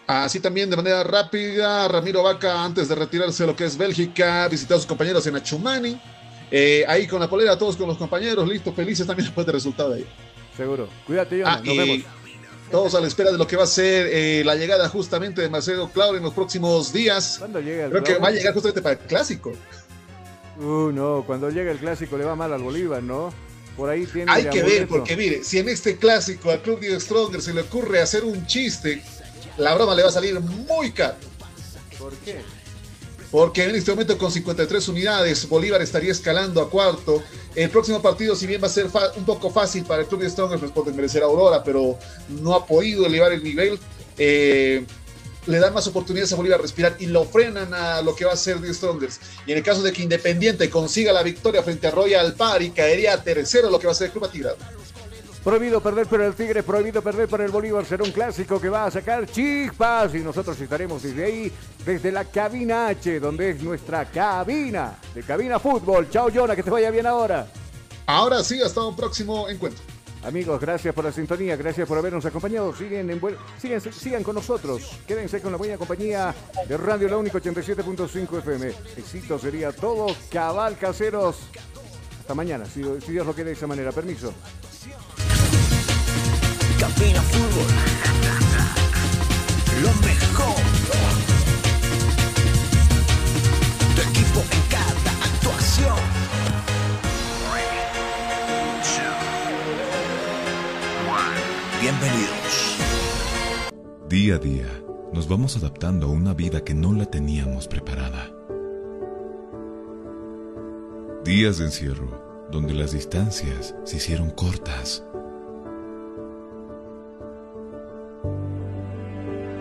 Así también de manera rápida, Ramiro Vaca, antes de retirarse de lo que es Bélgica, visitó a sus compañeros en Achumani. Eh, ahí con la polera, todos con los compañeros, listos, felices también después del resultado de ahí. Seguro. Cuídate, Jonah. Ah, Nos vemos. Todos a la espera de lo que va a ser eh, la llegada justamente de Marcelo Claudio en los próximos días. ¿Cuándo llega el Creo que va a llegar justamente para el clásico. Uh, no, cuando llega el clásico le va mal al Bolívar, ¿no? Por ahí tiene. Hay que ver, porque mire, si en este clásico al Club de Stronger se le ocurre hacer un chiste, la broma le va a salir muy caro. ¿Por qué? porque en este momento con 53 unidades Bolívar estaría escalando a cuarto. El próximo partido, si bien va a ser un poco fácil para el club de Strongers, pues por merecer Aurora, pero no ha podido elevar el nivel. Eh, le dan más oportunidades a Bolívar a respirar y lo frenan a lo que va a ser The Strongers. Y en el caso de que Independiente consiga la victoria frente a Royal Party, caería a tercero lo que va a ser el Club Atigrado. Prohibido perder por el Tigre, prohibido perder por el Bolívar. Será un clásico que va a sacar chispas y nosotros estaremos desde ahí, desde la cabina H, donde es nuestra cabina de cabina fútbol. Chao, Jonah, que te vaya bien ahora. Ahora sí, hasta un próximo encuentro. Amigos, gracias por la sintonía, gracias por habernos acompañado. Siguen en sigan, sigan con nosotros. Quédense con la buena compañía de Radio La Única 87.5 FM. Éxito sería todo. Cabal caseros. Hasta mañana, si, si Dios lo quiere de esa manera. Permiso. Cabina Fútbol. Lo mejor. Tu equipo en cada actuación. Bienvenidos. Día a día, nos vamos adaptando a una vida que no la teníamos preparada. Días de encierro, donde las distancias se hicieron cortas